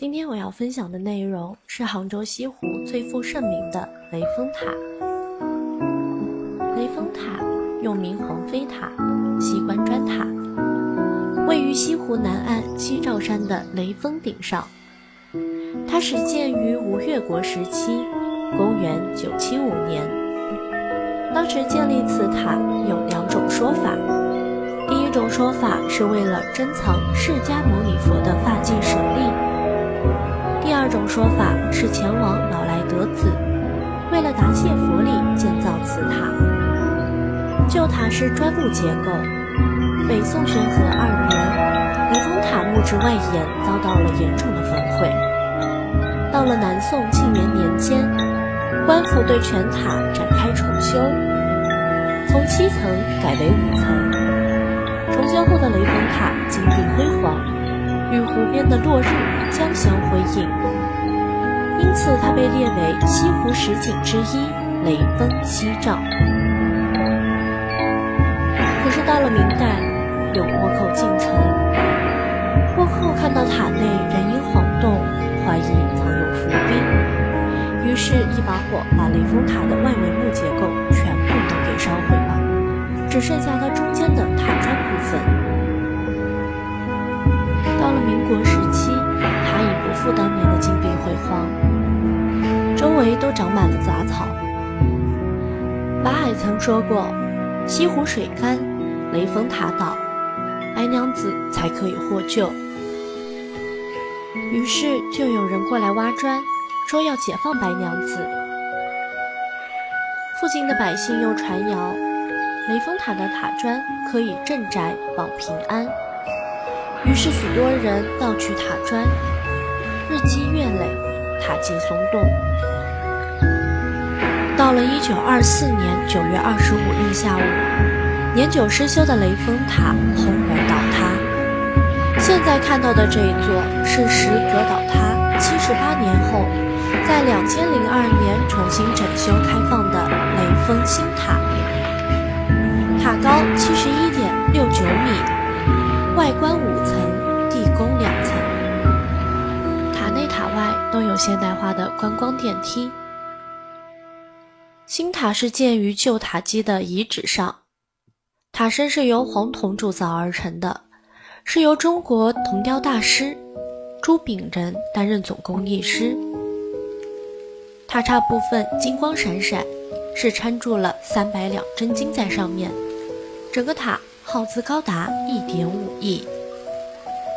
今天我要分享的内容是杭州西湖最负盛名的雷峰塔。雷峰塔又名黄飞塔、西关砖塔，位于西湖南岸西照山的雷峰顶上。它始建于吴越国时期，公元975年。当时建立此塔有两种说法。第一种说法是为了珍藏释迦牟尼佛的发髻舍利。第二种说法是前往老来得子，为了答谢佛力建造此塔。旧塔是砖木结构。北宋宣和二年，雷峰塔木质外檐遭到了严重的焚毁。到了南宋庆元年间，官府对全塔展开重修，从七层改为五层。重修后的雷峰塔金碧辉煌。与湖边的落日交相它被列为西湖十景之一——雷峰西照。可是到了明代，有倭寇进城，倭寇看到塔内人影晃动，怀疑藏有伏兵，于是，一把火把雷峰塔的外围木结构全部都给烧毁了，只剩下它中间的塔砖部分。到了民国时期，塔已不复当年的金碧辉煌，周围都长满了杂草。法海曾说过：“西湖水干，雷峰塔倒，白娘子才可以获救。”于是就有人过来挖砖，说要解放白娘子。附近的百姓又传谣，雷峰塔的塔砖可以镇宅保平安。于是，许多人盗取塔砖，日积月累，塔基松动。到了一九二四年九月二十五日下午，年久失修的雷峰塔轰然倒塌。现在看到的这一座是时隔倒塌七十八年后，在两千零二年重新整修开放的雷峰新，塔塔外都有现代化的观光电梯。新塔是建于旧塔基的遗址上，塔身是由黄铜铸造而成的，是由中国铜雕大师朱炳仁担任总工艺师。塔刹部分金光闪闪，是掺注了三百两真金在上面，整个塔。耗资高达一点五亿。